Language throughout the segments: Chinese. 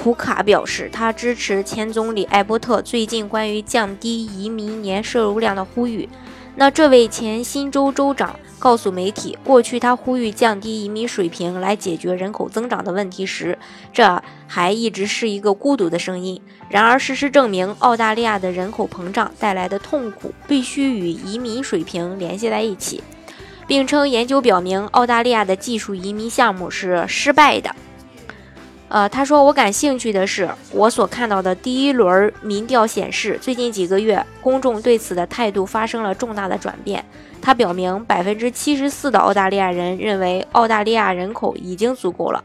普卡表示，他支持前总理艾伯特最近关于降低移民年摄入量的呼吁。那这位前新州州长告诉媒体，过去他呼吁降低移民水平来解决人口增长的问题时，这还一直是一个孤独的声音。然而，事实证明，澳大利亚的人口膨胀带来的痛苦必须与移民水平联系在一起，并称研究表明，澳大利亚的技术移民项目是失败的。呃，他说，我感兴趣的是，我所看到的第一轮民调显示，最近几个月公众对此的态度发生了重大的转变。他表明，百分之七十四的澳大利亚人认为澳大利亚人口已经足够了，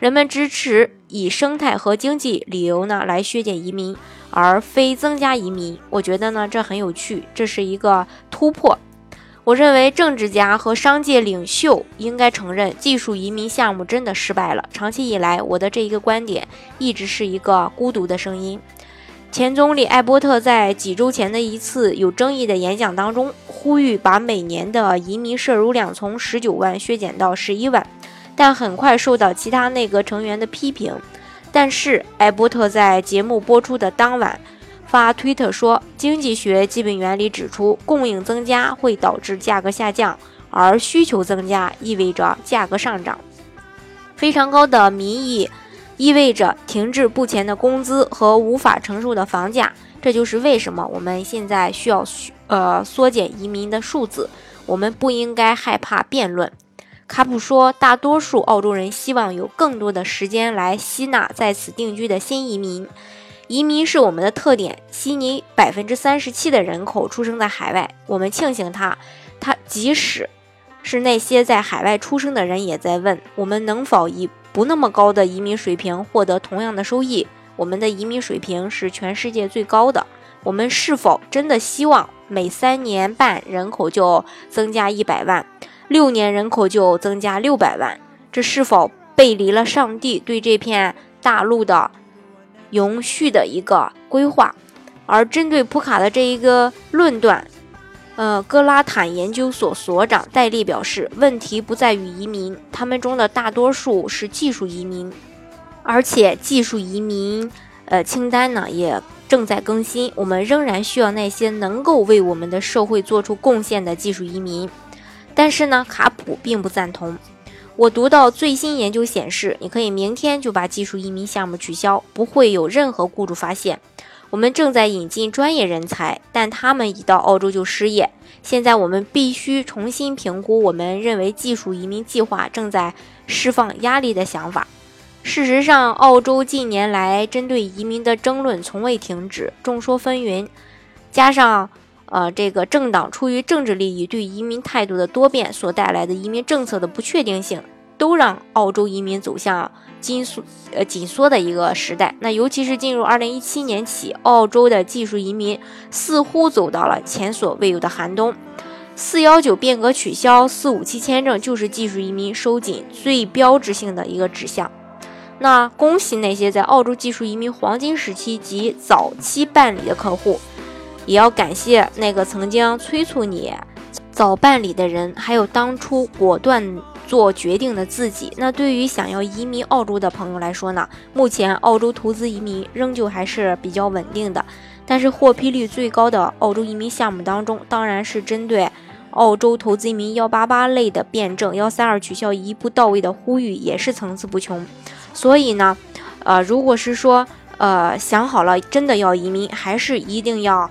人们支持以生态和经济理由呢来削减移民，而非增加移民。我觉得呢，这很有趣，这是一个突破。我认为政治家和商界领袖应该承认，技术移民项目真的失败了。长期以来，我的这一个观点一直是一个孤独的声音。前总理艾伯特在几周前的一次有争议的演讲当中，呼吁把每年的移民摄入量从十九万削减到十一万，但很快受到其他内阁成员的批评。但是，艾伯特在节目播出的当晚。发推特说，经济学基本原理指出，供应增加会导致价格下降，而需求增加意味着价格上涨。非常高的民意意味着停滞不前的工资和无法承受的房价。这就是为什么我们现在需要呃缩减移民的数字。我们不应该害怕辩论。卡普说，大多数澳洲人希望有更多的时间来吸纳在此定居的新移民。移民是我们的特点。悉尼百分之三十七的人口出生在海外，我们庆幸他。他即使是那些在海外出生的人，也在问我们能否以不那么高的移民水平获得同样的收益。我们的移民水平是全世界最高的。我们是否真的希望每三年半人口就增加一百万，六年人口就增加六百万？这是否背离了上帝对这片大陆的？永续的一个规划，而针对普卡的这一个论断，呃，格拉坦研究所所长戴利表示，问题不在于移民，他们中的大多数是技术移民，而且技术移民，呃，清单呢也正在更新，我们仍然需要那些能够为我们的社会做出贡献的技术移民。但是呢，卡普并不赞同。我读到最新研究显示，你可以明天就把技术移民项目取消，不会有任何雇主发现。我们正在引进专业人才，但他们一到澳洲就失业。现在我们必须重新评估我们认为技术移民计划正在释放压力的想法。事实上，澳洲近年来针对移民的争论从未停止，众说纷纭，加上。呃，这个政党出于政治利益对移民态度的多变所带来的移民政策的不确定性，都让澳洲移民走向紧缩呃紧缩的一个时代。那尤其是进入二零一七年起，澳洲的技术移民似乎走到了前所未有的寒冬。四幺九变革取消四五七签证，就是技术移民收紧最标志性的一个指向。那恭喜那些在澳洲技术移民黄金时期及早期办理的客户。也要感谢那个曾经催促你早办理的人，还有当初果断做决定的自己。那对于想要移民澳洲的朋友来说呢，目前澳洲投资移民仍旧还是比较稳定的。但是获批率最高的澳洲移民项目当中，当然是针对澳洲投资移民幺八八类的辩证，幺三二取消一步到位的呼吁也是层出不穷。所以呢，呃，如果是说呃想好了真的要移民，还是一定要。